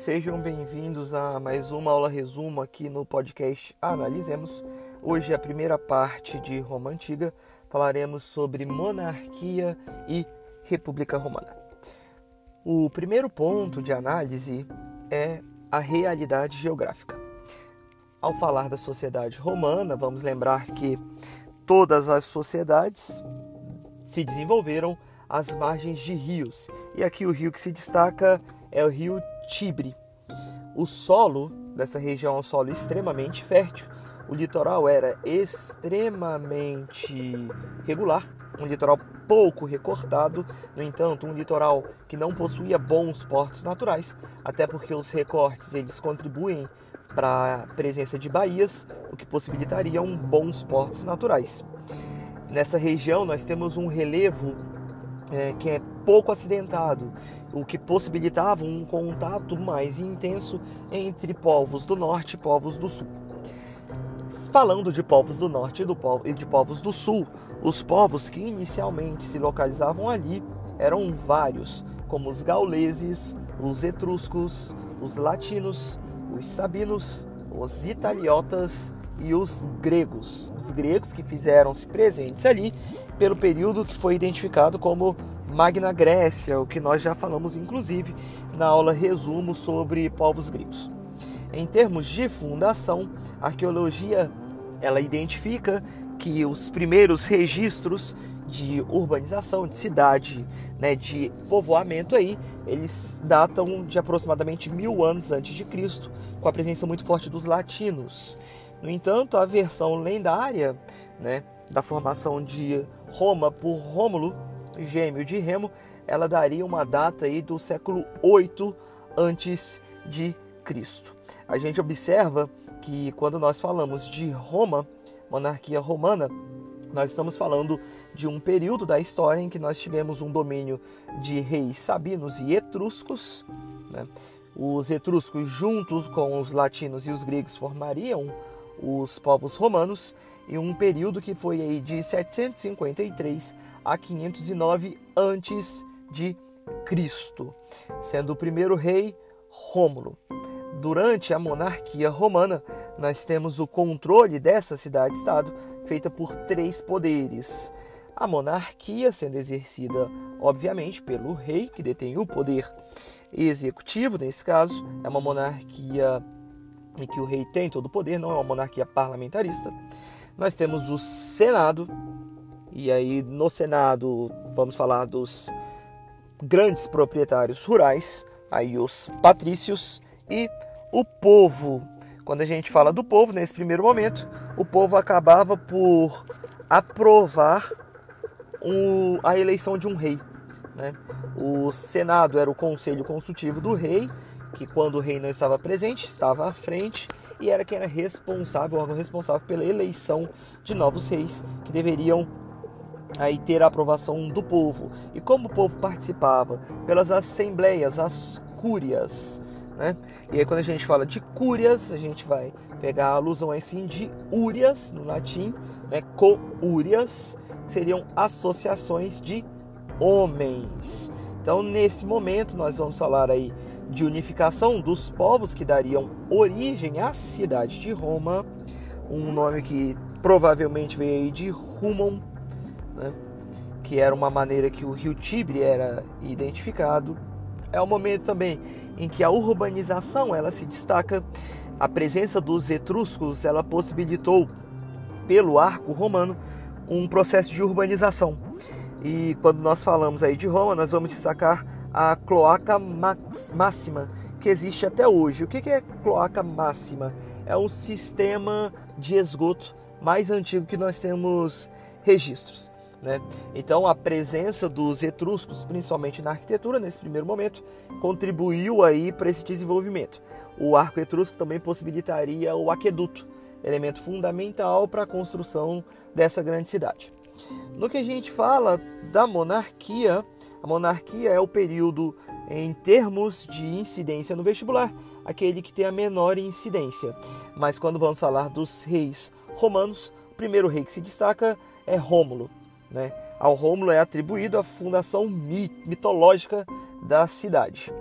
Sejam bem-vindos a mais uma aula resumo aqui no podcast Analisemos. Hoje, a primeira parte de Roma Antiga, falaremos sobre monarquia e República Romana. O primeiro ponto de análise é a realidade geográfica. Ao falar da sociedade romana, vamos lembrar que todas as sociedades se desenvolveram às margens de rios. E aqui o rio que se destaca é o rio Tibre. O solo dessa região é um solo extremamente fértil. O litoral era extremamente regular, um litoral pouco recortado, no entanto, um litoral que não possuía bons portos naturais, até porque os recortes eles contribuem para a presença de baías, o que possibilitariam bons portos naturais. Nessa região nós temos um relevo é, que é pouco acidentado, o que possibilitava um contato mais intenso entre povos do norte e povos do sul. Falando de povos do norte e de povos do sul, os povos que inicialmente se localizavam ali eram vários, como os gauleses, os etruscos, os latinos, os sabinos, os italiotas e os gregos. Os gregos que fizeram-se presentes ali pelo período que foi identificado como Magna Grécia, o que nós já falamos inclusive na aula resumo sobre povos gregos. Em termos de fundação, a arqueologia ela identifica que os primeiros registros de urbanização, de cidade, né, de povoamento aí, eles datam de aproximadamente mil anos antes de Cristo, com a presença muito forte dos latinos. No entanto, a versão lendária né, da formação de Roma por Rômulo, gêmeo de Remo, ela daria uma data aí do século 8 antes de Cristo. A gente observa que quando nós falamos de Roma, monarquia romana, nós estamos falando de um período da história em que nós tivemos um domínio de reis sabinos e etruscos. Né? Os etruscos, juntos com os latinos e os gregos, formariam os povos romanos em um período que foi aí de 753 a 509 antes de Cristo, sendo o primeiro rei Rômulo. Durante a monarquia romana, nós temos o controle dessa cidade-estado feita por três poderes. A monarquia sendo exercida, obviamente, pelo rei, que detém o poder executivo, nesse caso, é uma monarquia em que o rei tem todo o poder, não é uma monarquia parlamentarista. Nós temos o Senado, e aí no Senado vamos falar dos grandes proprietários rurais, aí os patrícios e o povo. Quando a gente fala do povo, nesse primeiro momento, o povo acabava por aprovar a eleição de um rei. Né? O Senado era o conselho consultivo do rei, que quando o rei não estava presente, estava à frente e era quem era responsável, o órgão responsável pela eleição de novos reis, que deveriam aí ter a aprovação do povo. E como o povo participava? Pelas assembleias, as cúrias. Né? E aí quando a gente fala de cúrias, a gente vai pegar a alusão assim de úrias no latim, né? co-úrias, que seriam associações de homens. Então nesse momento nós vamos falar aí de unificação dos povos que dariam origem à cidade de Roma, um nome que provavelmente veio de Rumon, né? que era uma maneira que o rio Tibre era identificado. É o momento também em que a urbanização ela se destaca. A presença dos etruscos ela possibilitou pelo arco romano um processo de urbanização. E quando nós falamos aí de Roma, nós vamos destacar a cloaca máxima que existe até hoje. O que é cloaca máxima? É um sistema de esgoto mais antigo que nós temos registros. Né? Então, a presença dos etruscos, principalmente na arquitetura, nesse primeiro momento, contribuiu aí para esse desenvolvimento. O arco etrusco também possibilitaria o aqueduto, elemento fundamental para a construção dessa grande cidade. No que a gente fala da monarquia, a monarquia é o período, em termos de incidência no vestibular, aquele que tem a menor incidência. Mas quando vamos falar dos reis romanos, o primeiro rei que se destaca é Rômulo. Né? Ao Rômulo é atribuído a fundação mitológica da cidade.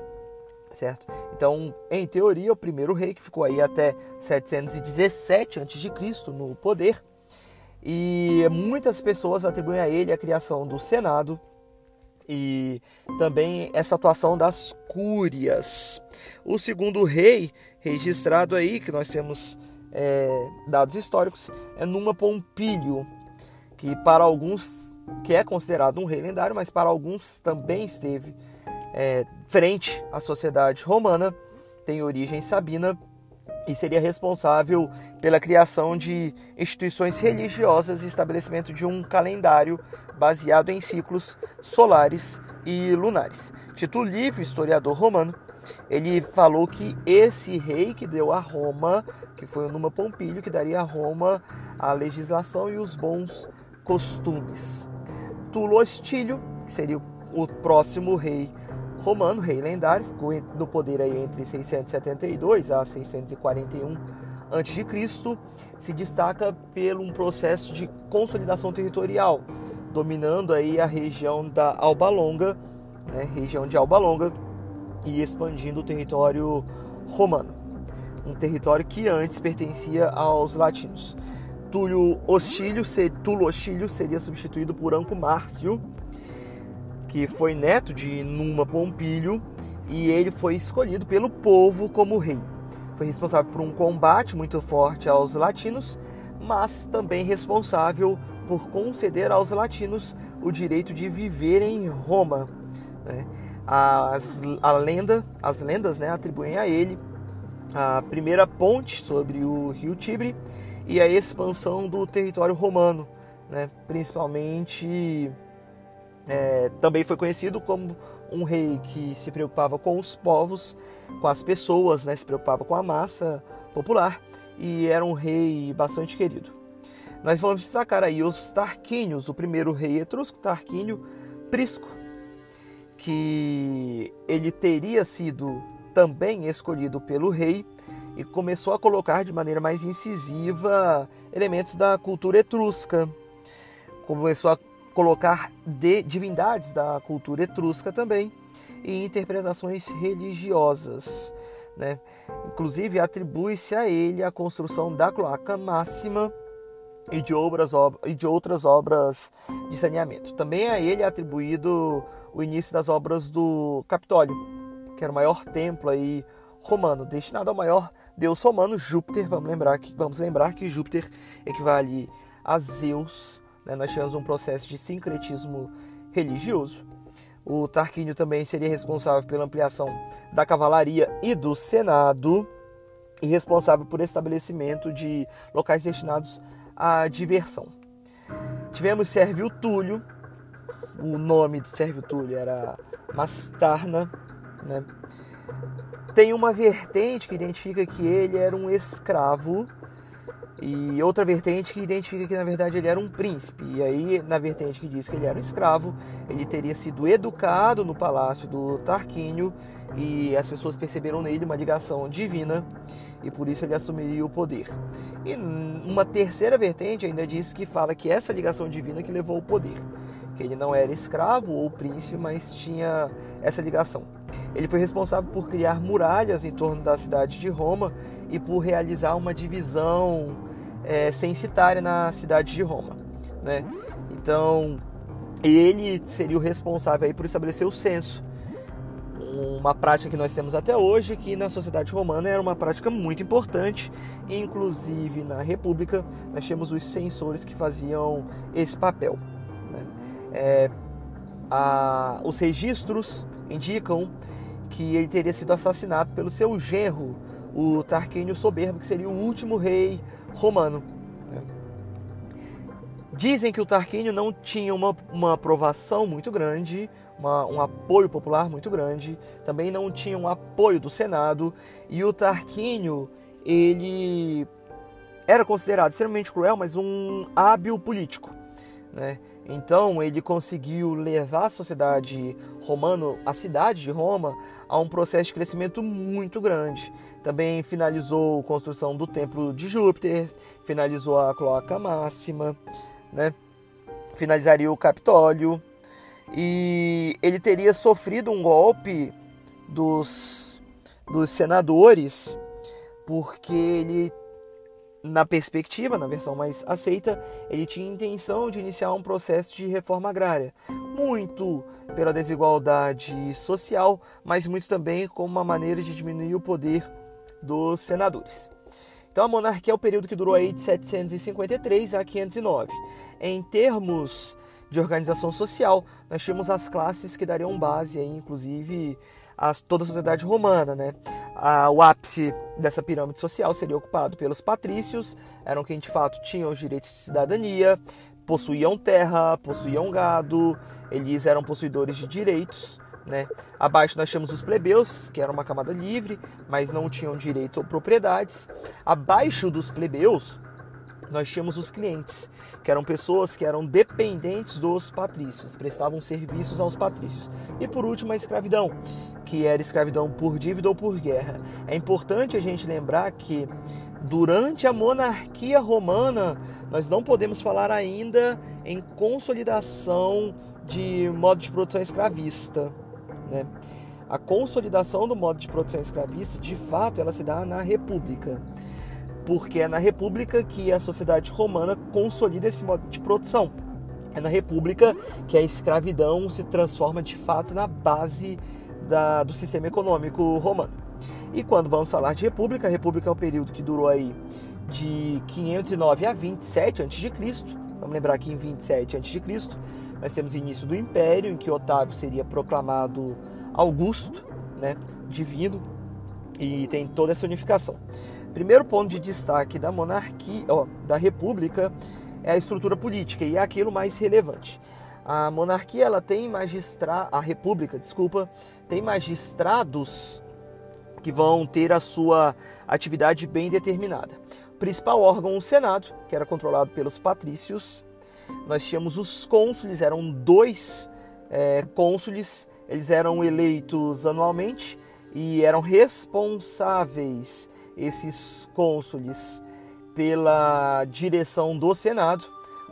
Certo? Então, em teoria, o primeiro rei que ficou aí até 717 a.C. no poder, e muitas pessoas atribuem a ele a criação do Senado e também essa atuação das cúrias. O segundo rei registrado aí, que nós temos é, dados históricos, é Numa Pompílio, que para alguns que é considerado um rei lendário, mas para alguns também esteve é, frente à sociedade romana, tem origem sabina e seria responsável pela criação de instituições religiosas e estabelecimento de um calendário baseado em ciclos solares e lunares. Tito Livio, historiador romano, ele falou que esse rei que deu a Roma, que foi o Numa Pompílio, que daria a Roma a legislação e os bons costumes. Tulo Hostílio, que seria o próximo rei romano, rei lendário, ficou no poder aí entre 672 a 641 a.C., se destaca pelo um processo de consolidação territorial, dominando aí a região da Alba Longa, né, região de Alba Longa, e expandindo o território romano, um território que antes pertencia aos latinos. Túlio Hostílio, Túlio Hostílio seria substituído por Anco Márcio, que foi neto de Numa Pompílio, e ele foi escolhido pelo povo como rei. Foi responsável por um combate muito forte aos latinos, mas também responsável por conceder aos latinos o direito de viver em Roma. Né? As, a lenda, as lendas né, atribuem a ele a primeira ponte sobre o rio Tibre e a expansão do território romano, né, principalmente é, também foi conhecido como um rei que se preocupava com os povos, com as pessoas, né? se preocupava com a massa popular e era um rei bastante querido. Nós vamos destacar aí os Tarquínios, o primeiro rei etrusco, Tarquínio Prisco, que ele teria sido também escolhido pelo rei e começou a colocar de maneira mais incisiva elementos da cultura etrusca. Começou a colocar de divindades da cultura etrusca também e interpretações religiosas. Né? Inclusive, atribui-se a ele a construção da cloaca máxima e de, obras, e de outras obras de saneamento. Também a ele é atribuído o início das obras do Capitólio, que era o maior templo aí romano, destinado ao maior deus romano, Júpiter. Vamos lembrar que, vamos lembrar que Júpiter equivale a Zeus né, nós tivemos um processo de sincretismo religioso. O Tarquínio também seria responsável pela ampliação da cavalaria e do Senado e responsável por estabelecimento de locais destinados à diversão. Tivemos Sérvio Túlio, o nome do Sérvio Túlio era Mastarna, né? Tem uma vertente que identifica que ele era um escravo e outra vertente que identifica que na verdade ele era um príncipe. E aí, na vertente que diz que ele era um escravo, ele teria sido educado no palácio do Tarquínio e as pessoas perceberam nele uma ligação divina e por isso ele assumiria o poder. E uma terceira vertente ainda diz que fala que essa ligação divina que levou ao poder, que ele não era escravo ou príncipe, mas tinha essa ligação. Ele foi responsável por criar muralhas em torno da cidade de Roma e por realizar uma divisão é, censitária na cidade de Roma. Né? Então, ele seria o responsável aí por estabelecer o censo. Uma prática que nós temos até hoje, que na sociedade romana era uma prática muito importante, inclusive na República nós temos os censores que faziam esse papel. Né? É, a, os registros indicam que ele teria sido assassinado pelo seu genro, o Tarquínio Soberbo, que seria o último rei romano. Né? Dizem que o Tarquínio não tinha uma, uma aprovação muito grande, uma, um apoio popular muito grande, também não tinha um apoio do Senado, e o Tarquínio, ele era considerado extremamente cruel, mas um hábil político. Né? Então ele conseguiu levar a sociedade romana, a cidade de Roma, a um processo de crescimento muito grande. Também finalizou a construção do templo de Júpiter, finalizou a cloaca máxima, né? finalizaria o Capitólio e ele teria sofrido um golpe dos dos senadores, porque ele, na perspectiva, na versão mais aceita, ele tinha intenção de iniciar um processo de reforma agrária, muito pela desigualdade social, mas muito também como uma maneira de diminuir o poder dos senadores. Então a monarquia é o período que durou aí de 753 a 509. Em termos de organização social, nós tínhamos as classes que dariam base aí, inclusive, a toda a sociedade romana, né? o ápice dessa pirâmide social seria ocupado pelos patrícios, eram quem de fato tinham os direitos de cidadania, possuíam terra, possuíam gado, eles eram possuidores de direitos. Né? Abaixo nós temos os plebeus, que eram uma camada livre, mas não tinham direitos ou propriedades. Abaixo dos plebeus, nós tínhamos os clientes, que eram pessoas que eram dependentes dos patrícios, prestavam serviços aos patrícios. E por último, a escravidão, que era escravidão por dívida ou por guerra. É importante a gente lembrar que durante a monarquia romana, nós não podemos falar ainda em consolidação de modo de produção escravista. Né? A consolidação do modo de produção escravista, de fato, ela se dá na República, porque é na República que a sociedade romana consolida esse modo de produção. É na República que a escravidão se transforma de fato na base da, do sistema econômico romano. E quando vamos falar de República, a República é o período que durou aí de 509 a 27 a.C. Vamos lembrar que em 27 a.C. nós temos o início do Império, em que Otávio seria proclamado Augusto, né, divino, e tem toda essa unificação. Primeiro ponto de destaque da monarquia, ó, da república, é a estrutura política e é aquilo mais relevante. A monarquia ela tem magistrado, a república, desculpa, tem magistrados que vão ter a sua atividade bem determinada. O principal órgão, o Senado, que era controlado pelos patrícios. Nós tínhamos os cônsules, eram dois é, cônsules, eles eram eleitos anualmente e eram responsáveis esses cônsules pela direção do Senado.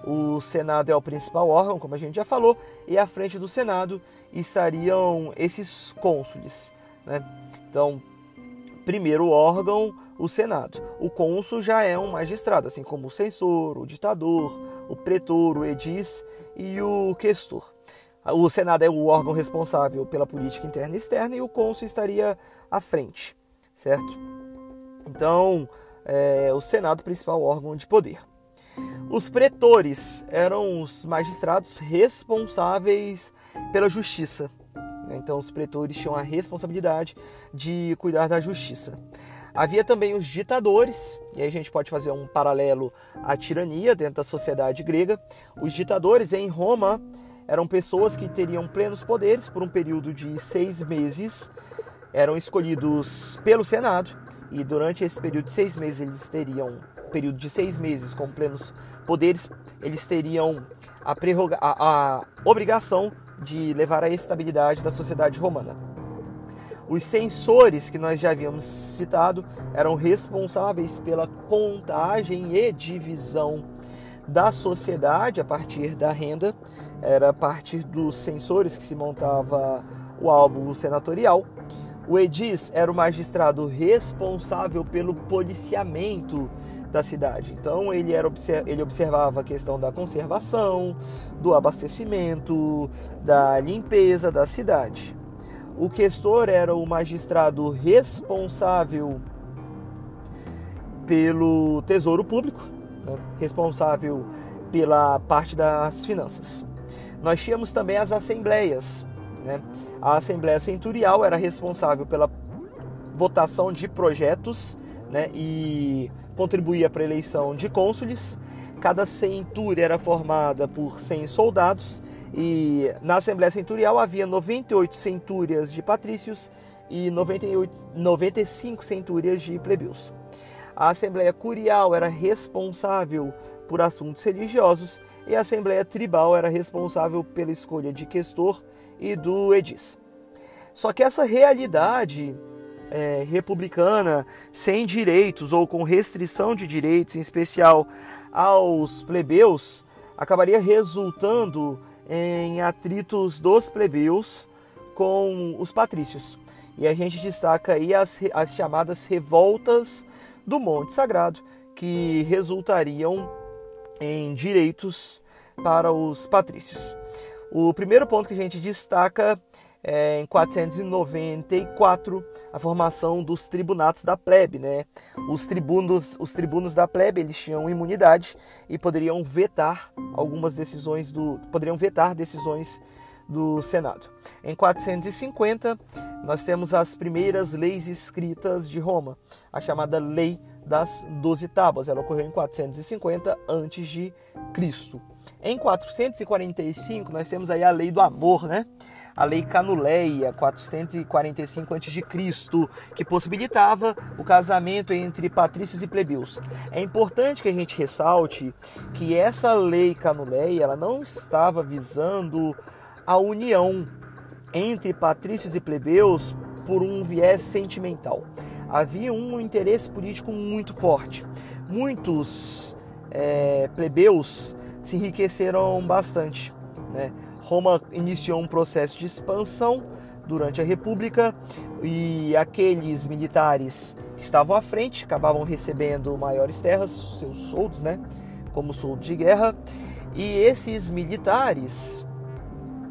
O Senado é o principal órgão, como a gente já falou, e à frente do Senado estariam esses cônsules. Né? Então, primeiro órgão, o Senado. O cônsul já é um magistrado, assim como o censor, o ditador, o pretor, o edis e o questor. O Senado é o órgão responsável pela política interna e externa e o cônsul estaria à frente, certo? Então, é, o Senado, principal órgão de poder. Os pretores eram os magistrados responsáveis pela justiça. Então, os pretores tinham a responsabilidade de cuidar da justiça. Havia também os ditadores, e aí a gente pode fazer um paralelo à tirania dentro da sociedade grega. Os ditadores em Roma eram pessoas que teriam plenos poderes por um período de seis meses, eram escolhidos pelo Senado e durante esse período de seis meses eles teriam período de seis meses com plenos poderes, eles teriam a, a, a obrigação de levar a estabilidade da sociedade romana. Os censores que nós já havíamos citado eram responsáveis pela contagem e divisão da sociedade a partir da renda. Era a partir dos censores que se montava o álbum senatorial. O Edis era o magistrado responsável pelo policiamento da cidade. Então ele, era, ele observava a questão da conservação, do abastecimento, da limpeza da cidade. O questor era o magistrado responsável pelo tesouro público, né? responsável pela parte das finanças. Nós tínhamos também as assembleias, né? A Assembleia Centurial era responsável pela votação de projetos né, e contribuía para a eleição de cônsules. Cada centúria era formada por 100 soldados e na Assembleia Centurial havia 98 centúrias de patrícios e 98, 95 centúrias de plebeus. A Assembleia Curial era responsável por assuntos religiosos e a Assembleia Tribal era responsável pela escolha de questor e do Edis. Só que essa realidade é, republicana, sem direitos ou com restrição de direitos, em especial aos plebeus, acabaria resultando em atritos dos plebeus com os patrícios. E a gente destaca aí as, as chamadas revoltas do Monte Sagrado, que resultariam em direitos para os patrícios. O primeiro ponto que a gente destaca é, em 494 a formação dos tribunatos da plebe, né? Os tribunos, os tribunos da plebe, eles tinham imunidade e poderiam vetar algumas decisões do, poderiam vetar decisões do Senado. Em 450, nós temos as primeiras leis escritas de Roma, a chamada Lei das Doze Tábuas. Ela ocorreu em 450 a.C. Em 445, nós temos aí a Lei do Amor, né? A Lei Canuleia, 445 a.C., que possibilitava o casamento entre patrícios e plebeus. É importante que a gente ressalte que essa Lei Canuleia ela não estava visando a união entre patrícios e plebeus por um viés sentimental. Havia um interesse político muito forte. Muitos é, plebeus se enriqueceram bastante. Né? Roma iniciou um processo de expansão durante a República e aqueles militares que estavam à frente acabavam recebendo maiores terras, seus soldos, né, como soldo de guerra, e esses militares,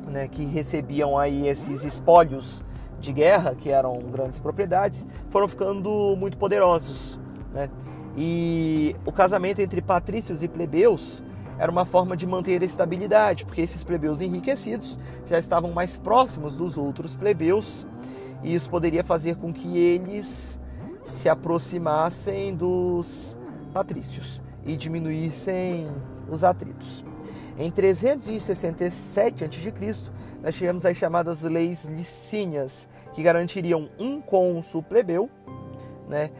né, que recebiam aí esses espólios de guerra, que eram grandes propriedades, foram ficando muito poderosos, né? E o casamento entre patrícios e plebeus era uma forma de manter a estabilidade, porque esses plebeus enriquecidos já estavam mais próximos dos outros plebeus e isso poderia fazer com que eles se aproximassem dos patrícios e diminuíssem os atritos. Em 367 a.C., nós tivemos as chamadas leis licínias, que garantiriam um cônsul plebeu, né,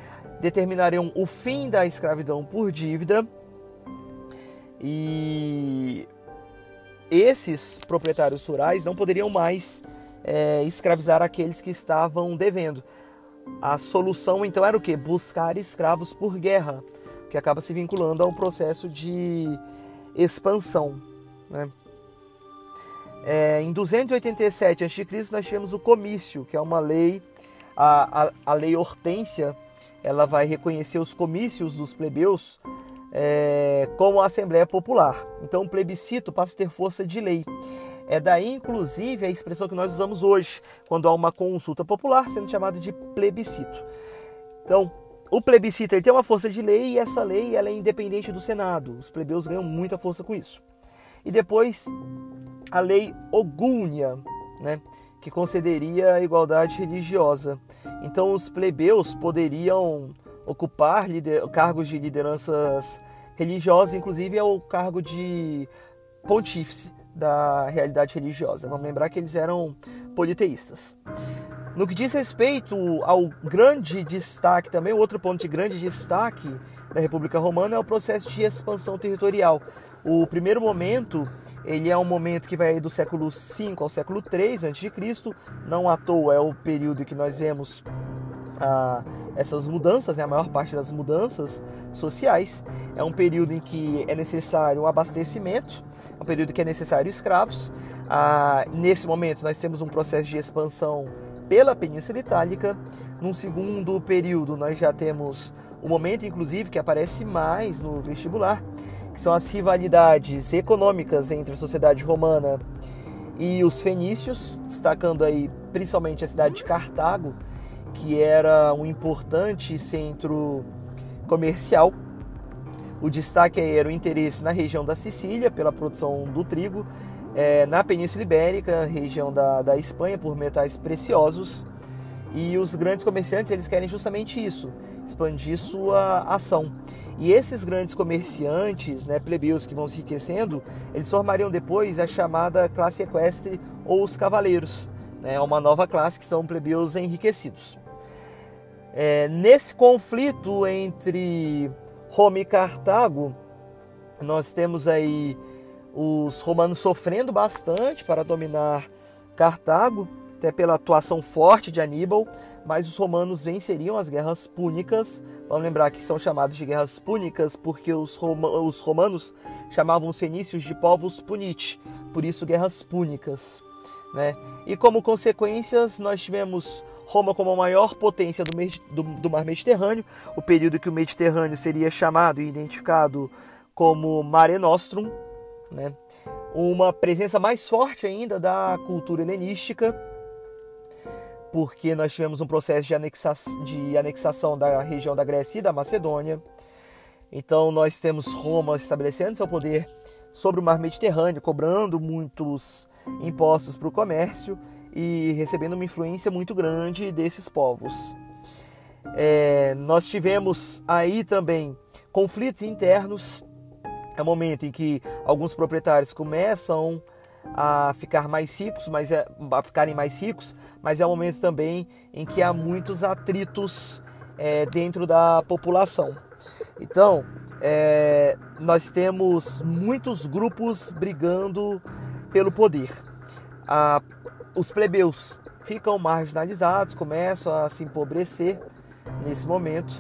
determinariam o fim da escravidão por dívida e esses proprietários rurais não poderiam mais é, escravizar aqueles que estavam devendo. A solução então era o que? Buscar escravos por guerra, que acaba se vinculando a um processo de expansão. Né? É, em 287 a.C. nós tínhamos o comício, que é uma lei, a, a, a lei Hortência, ela vai reconhecer os comícios dos plebeus é, como a Assembleia Popular. Então, o plebiscito passa a ter força de lei. É daí, inclusive, a expressão que nós usamos hoje, quando há uma consulta popular, sendo chamada de plebiscito. Então, o plebiscito ele tem uma força de lei e essa lei ela é independente do Senado. Os plebeus ganham muita força com isso. E depois, a lei Ogúnia, né, que concederia a igualdade religiosa. Então, os plebeus poderiam ocupar cargos de lideranças religiosas, inclusive é o cargo de pontífice da realidade religiosa. Vamos lembrar que eles eram politeístas. No que diz respeito ao grande destaque, também outro ponto de grande destaque da República Romana é o processo de expansão territorial. O primeiro momento, ele é um momento que vai do século V ao século III a.C., não à toa é o período que nós vemos a essas mudanças, né, a maior parte das mudanças sociais. É um período em que é necessário um abastecimento, é um período que é necessário escravos. Ah, nesse momento, nós temos um processo de expansão pela Península Itálica. Num segundo período, nós já temos o momento, inclusive, que aparece mais no vestibular, que são as rivalidades econômicas entre a sociedade romana e os fenícios, destacando aí principalmente a cidade de Cartago, que era um importante centro comercial. O destaque era o interesse na região da Sicília pela produção do trigo, é, na Península Ibérica, região da, da Espanha, por metais preciosos. E os grandes comerciantes eles querem justamente isso, expandir sua ação. E esses grandes comerciantes, né, plebeus que vão se enriquecendo, eles formariam depois a chamada classe equestre ou os cavaleiros, né, uma nova classe que são plebeus enriquecidos. É, nesse conflito entre Roma e Cartago, nós temos aí os romanos sofrendo bastante para dominar Cartago, até pela atuação forte de Aníbal, mas os romanos venceriam as guerras púnicas. Vamos lembrar que são chamadas de guerras púnicas porque os, Roma, os romanos chamavam os fenícios de povos punite, por isso guerras púnicas. Né? E como consequências, nós tivemos Roma como a maior potência do, do, do mar Mediterrâneo, o período que o Mediterrâneo seria chamado e identificado como Mare Nostrum, né? uma presença mais forte ainda da cultura helenística, porque nós tivemos um processo de, anexa de anexação da região da Grécia e da Macedônia. Então nós temos Roma estabelecendo seu poder sobre o mar Mediterrâneo, cobrando muitos impostos para o comércio e recebendo uma influência muito grande desses povos. É, nós tivemos aí também conflitos internos. É o momento em que alguns proprietários começam a ficar mais ricos, mas é, a ficarem mais ricos, mas é o momento também em que há muitos atritos é, dentro da população. Então, é, nós temos muitos grupos brigando pelo poder. A os plebeus ficam marginalizados, começam a se empobrecer nesse momento,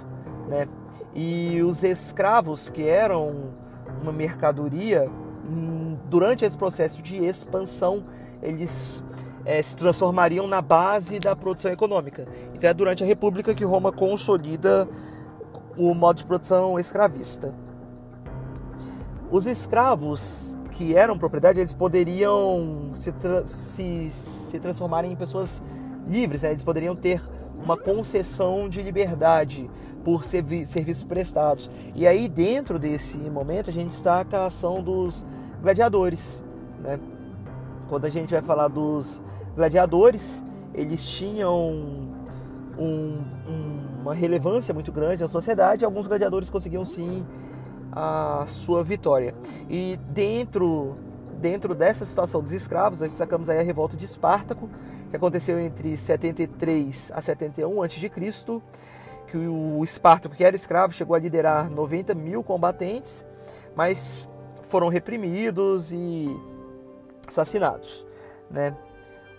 né? E os escravos, que eram uma mercadoria, hum, durante esse processo de expansão, eles é, se transformariam na base da produção econômica. Então é durante a República que Roma consolida o modo de produção escravista. Os escravos que eram propriedade, eles poderiam se, tra se, se transformarem em pessoas livres, né? eles poderiam ter uma concessão de liberdade por servi serviços prestados. E aí, dentro desse momento, a gente destaca a ação dos gladiadores. Né? Quando a gente vai falar dos gladiadores, eles tinham um, um, uma relevância muito grande na sociedade. Alguns gladiadores conseguiam sim a sua vitória. E dentro dentro dessa situação dos escravos, nós destacamos aí a revolta de Espartaco, que aconteceu entre 73 a 71 a.C., que o Espartaco, que era escravo, chegou a liderar 90 mil combatentes, mas foram reprimidos e assassinados. Né?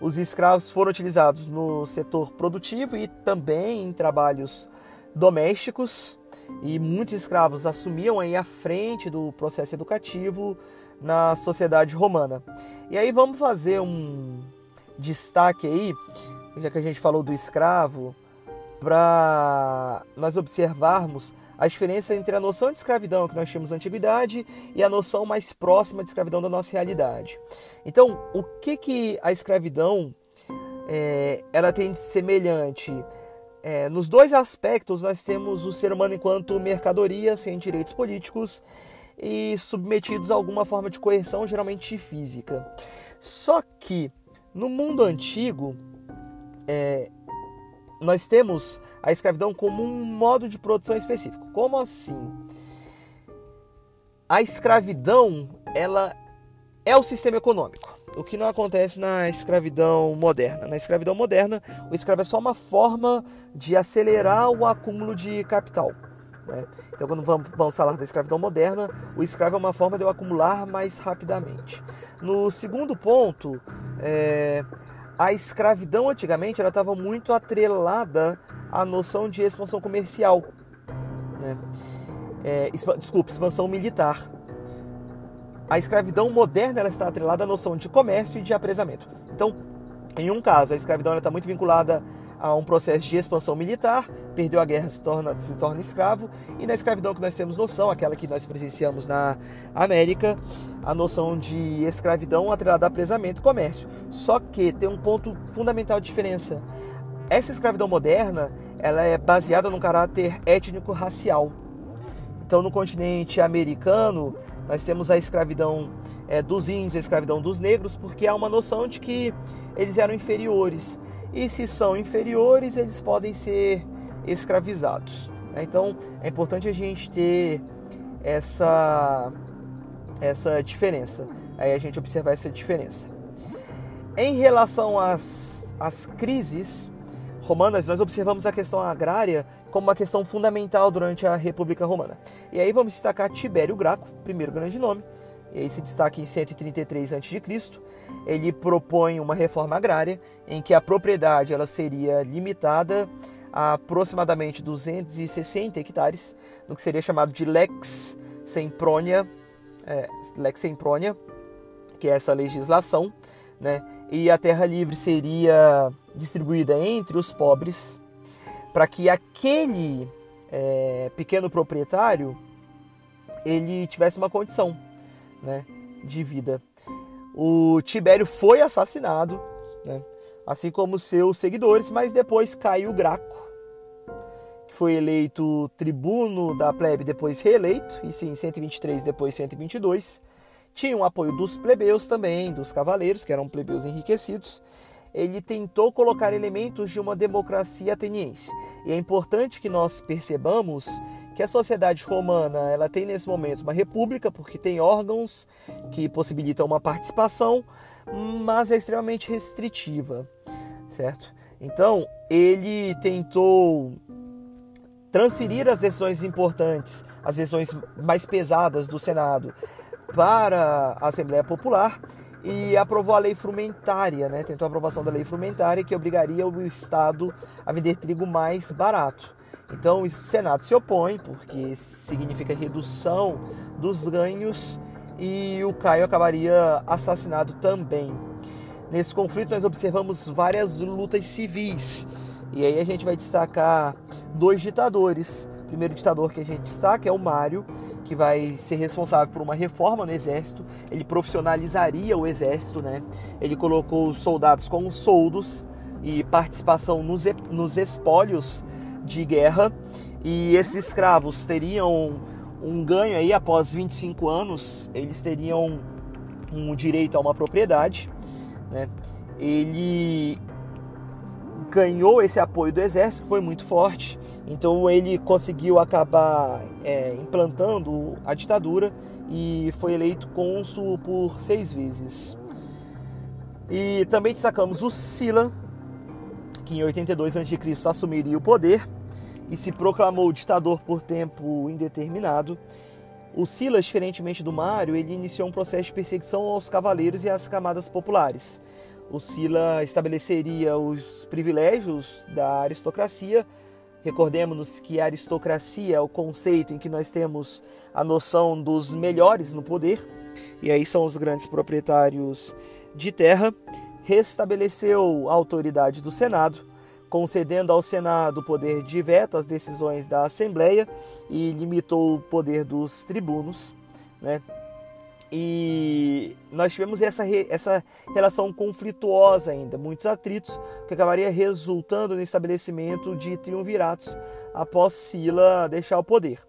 Os escravos foram utilizados no setor produtivo e também em trabalhos domésticos, e muitos escravos assumiam aí a frente do processo educativo na sociedade romana. E aí vamos fazer um destaque aí, já que a gente falou do escravo, para nós observarmos a diferença entre a noção de escravidão que nós tínhamos na antiguidade e a noção mais próxima de escravidão da nossa realidade. Então, o que que a escravidão é, ela tem de semelhante é, nos dois aspectos, nós temos o ser humano enquanto mercadoria, sem direitos políticos e submetidos a alguma forma de coerção, geralmente física. Só que no mundo antigo, é, nós temos a escravidão como um modo de produção específico. Como assim? A escravidão, ela é o sistema econômico o que não acontece na escravidão moderna. Na escravidão moderna, o escravo é só uma forma de acelerar o acúmulo de capital. Né? Então, quando vamos, vamos falar da escravidão moderna, o escravo é uma forma de eu acumular mais rapidamente. No segundo ponto, é, a escravidão antigamente ela estava muito atrelada à noção de expansão comercial. Né? É, desculpa, expansão militar a escravidão moderna ela está atrelada à noção de comércio e de apresamento. Então, em um caso, a escravidão está muito vinculada a um processo de expansão militar, perdeu a guerra, se torna, se torna escravo, e na escravidão que nós temos noção, aquela que nós presenciamos na América, a noção de escravidão atrelada a apresamento e comércio. Só que tem um ponto fundamental de diferença. Essa escravidão moderna, ela é baseada num caráter étnico-racial. Então, no continente americano, nós temos a escravidão é, dos índios, a escravidão dos negros, porque há uma noção de que eles eram inferiores. E se são inferiores, eles podem ser escravizados. Né? Então é importante a gente ter essa, essa diferença. Aí a gente observar essa diferença. Em relação às, às crises romanas, nós observamos a questão agrária como uma questão fundamental durante a República Romana. E aí vamos destacar Tibério Graco, primeiro grande nome, e aí se destaca em 133 a.C. Ele propõe uma reforma agrária em que a propriedade ela seria limitada a aproximadamente 260 hectares, no que seria chamado de Lex Sempronia, é, Lex Sempronia, que é essa legislação, né? E a terra livre seria distribuída entre os pobres, para que aquele é, pequeno proprietário ele tivesse uma condição né, de vida. O Tibério foi assassinado, né, assim como seus seguidores, mas depois caiu Graco, que foi eleito tribuno da plebe, depois reeleito, isso em 123, depois 122. Tinha o apoio dos plebeus também, dos cavaleiros, que eram plebeus enriquecidos. Ele tentou colocar elementos de uma democracia ateniense. E é importante que nós percebamos que a sociedade romana ela tem nesse momento uma república porque tem órgãos que possibilitam uma participação, mas é extremamente restritiva, certo? Então ele tentou transferir as decisões importantes, as decisões mais pesadas do Senado para a Assembleia Popular e aprovou a lei frumentária, né? Tentou a aprovação da lei frumentária que obrigaria o Estado a vender trigo mais barato. Então o Senado se opõe, porque significa redução dos ganhos e o Caio acabaria assassinado também. Nesse conflito nós observamos várias lutas civis. E aí a gente vai destacar dois ditadores. O primeiro ditador que a gente destaca é o Mário, que vai ser responsável por uma reforma no exército. Ele profissionalizaria o exército, né? Ele colocou os soldados como soldos e participação nos, nos espólios de guerra e esses escravos teriam um ganho aí após 25 anos, eles teriam um direito a uma propriedade, né? Ele ganhou esse apoio do exército, que foi muito forte, então ele conseguiu acabar é, implantando a ditadura e foi eleito cônsul por seis vezes. E também destacamos o Sila, que em 82 a.C. assumiria o poder e se proclamou ditador por tempo indeterminado. O Silas, diferentemente do Mário, ele iniciou um processo de perseguição aos cavaleiros e às camadas populares. O Sila estabeleceria os privilégios da aristocracia. Recordemos que a aristocracia é o conceito em que nós temos a noção dos melhores no poder, e aí são os grandes proprietários de terra. Restabeleceu a autoridade do Senado, concedendo ao Senado o poder de veto às decisões da Assembleia e limitou o poder dos tribunos, né? E nós tivemos essa, essa relação conflituosa ainda, muitos atritos, que acabaria resultando no estabelecimento de triunviratos após Sila deixar o poder.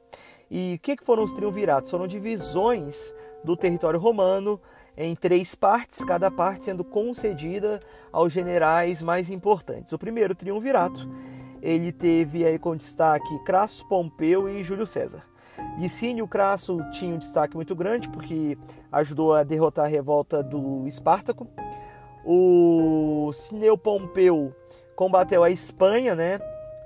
E o que foram os triunviratos? Foram divisões do território romano em três partes, cada parte sendo concedida aos generais mais importantes. O primeiro triunvirato, ele teve aí com destaque Crasso, Pompeu e Júlio César. Licínio Crasso tinha um destaque muito grande porque ajudou a derrotar a revolta do Espartaco. O Cineu Pompeu combateu a Espanha, né?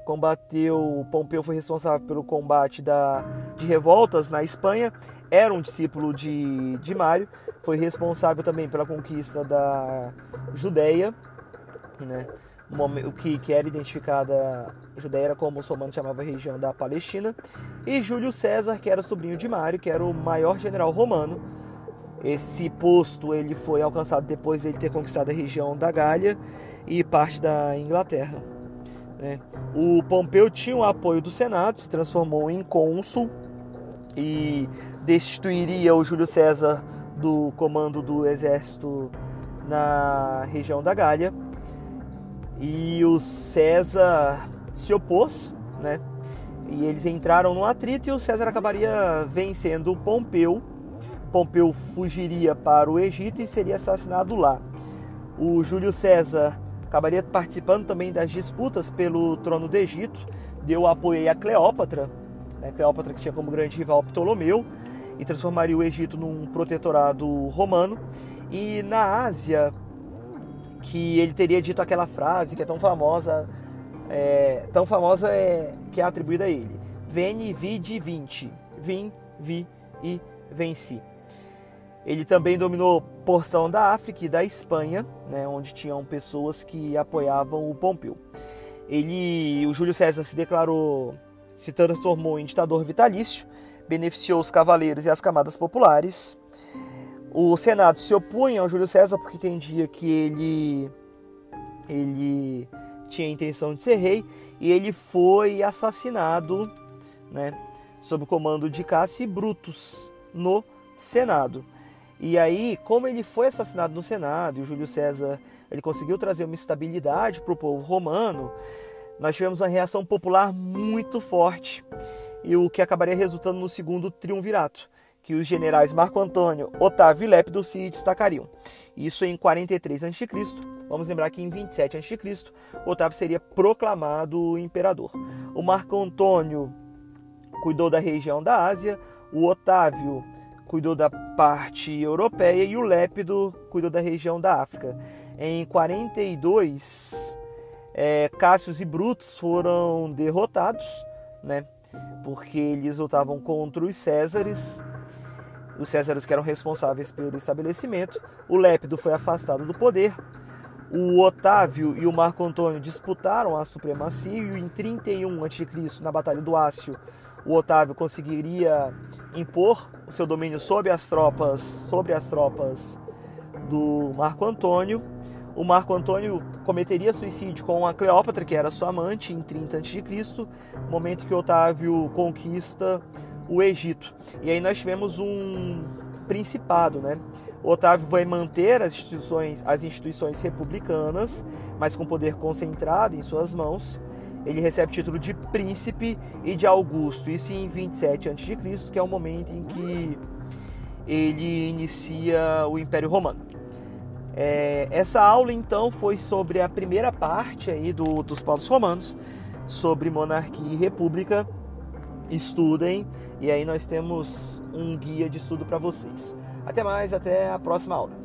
Combateu, Pompeu foi responsável pelo combate da, de revoltas na Espanha era um discípulo de, de Mário, foi responsável também pela conquista da Judéia, né? O que, que era identificada, a Judéia era como os romanos chamavam a região da Palestina, e Júlio César, que era sobrinho de Mário, que era o maior general romano. Esse posto ele foi alcançado depois de ele ter conquistado a região da Gália e parte da Inglaterra. Né? O Pompeu tinha o apoio do Senado, se transformou em cônsul e destituiria o Júlio César do comando do exército na região da Gália. E o César se opôs, né? E eles entraram no atrito e o César acabaria vencendo o Pompeu. Pompeu fugiria para o Egito e seria assassinado lá. O Júlio César acabaria participando também das disputas pelo trono do Egito, deu apoio a Cleópatra, né? Cleópatra que tinha como grande rival Ptolomeu, e transformaria o Egito num protetorado romano. E na Ásia, que ele teria dito aquela frase que é tão famosa, é, tão famosa é, que é atribuída a ele: Veni, vidi, vinci. Vim, vi e venci. Ele também dominou porção da África e da Espanha, né, onde tinham pessoas que apoiavam o Pompeu. Ele, o Júlio César se declarou, se transformou em ditador vitalício beneficiou os cavaleiros e as camadas populares. O Senado se opunha ao Júlio César porque entendia que ele, ele tinha a intenção de ser rei e ele foi assassinado né, sob o comando de Cássio e Brutus no Senado. E aí, como ele foi assassinado no Senado e o Júlio César ele conseguiu trazer uma estabilidade para o povo romano, nós tivemos uma reação popular muito forte e o que acabaria resultando no segundo triunvirato, que os generais Marco Antônio, Otávio e Lépido se destacariam. Isso em 43 a.C. Vamos lembrar que em 27 a.C. Otávio seria proclamado imperador. O Marco Antônio cuidou da região da Ásia, o Otávio cuidou da parte europeia e o Lépido cuidou da região da África. Em 42, é, Cássius e Brutus foram derrotados, né? Porque eles lutavam contra os Césares, os Césares que eram responsáveis pelo estabelecimento. O Lépido foi afastado do poder. O Otávio e o Marco Antônio disputaram a supremacia e em 31 a.C., na Batalha do Ácio, o Otávio conseguiria impor o seu domínio sobre as tropas, sobre as tropas do Marco Antônio. O Marco Antônio cometeria suicídio com a Cleópatra, que era sua amante, em 30 a.C., momento que Otávio conquista o Egito. E aí nós tivemos um principado, né? Otávio vai manter as instituições, as instituições republicanas, mas com poder concentrado em suas mãos ele recebe o título de príncipe e de Augusto, isso em 27 a.C., que é o momento em que ele inicia o Império Romano. É, essa aula então foi sobre a primeira parte aí do, dos povos romanos, sobre monarquia e república. Estudem e aí nós temos um guia de estudo para vocês. Até mais, até a próxima aula.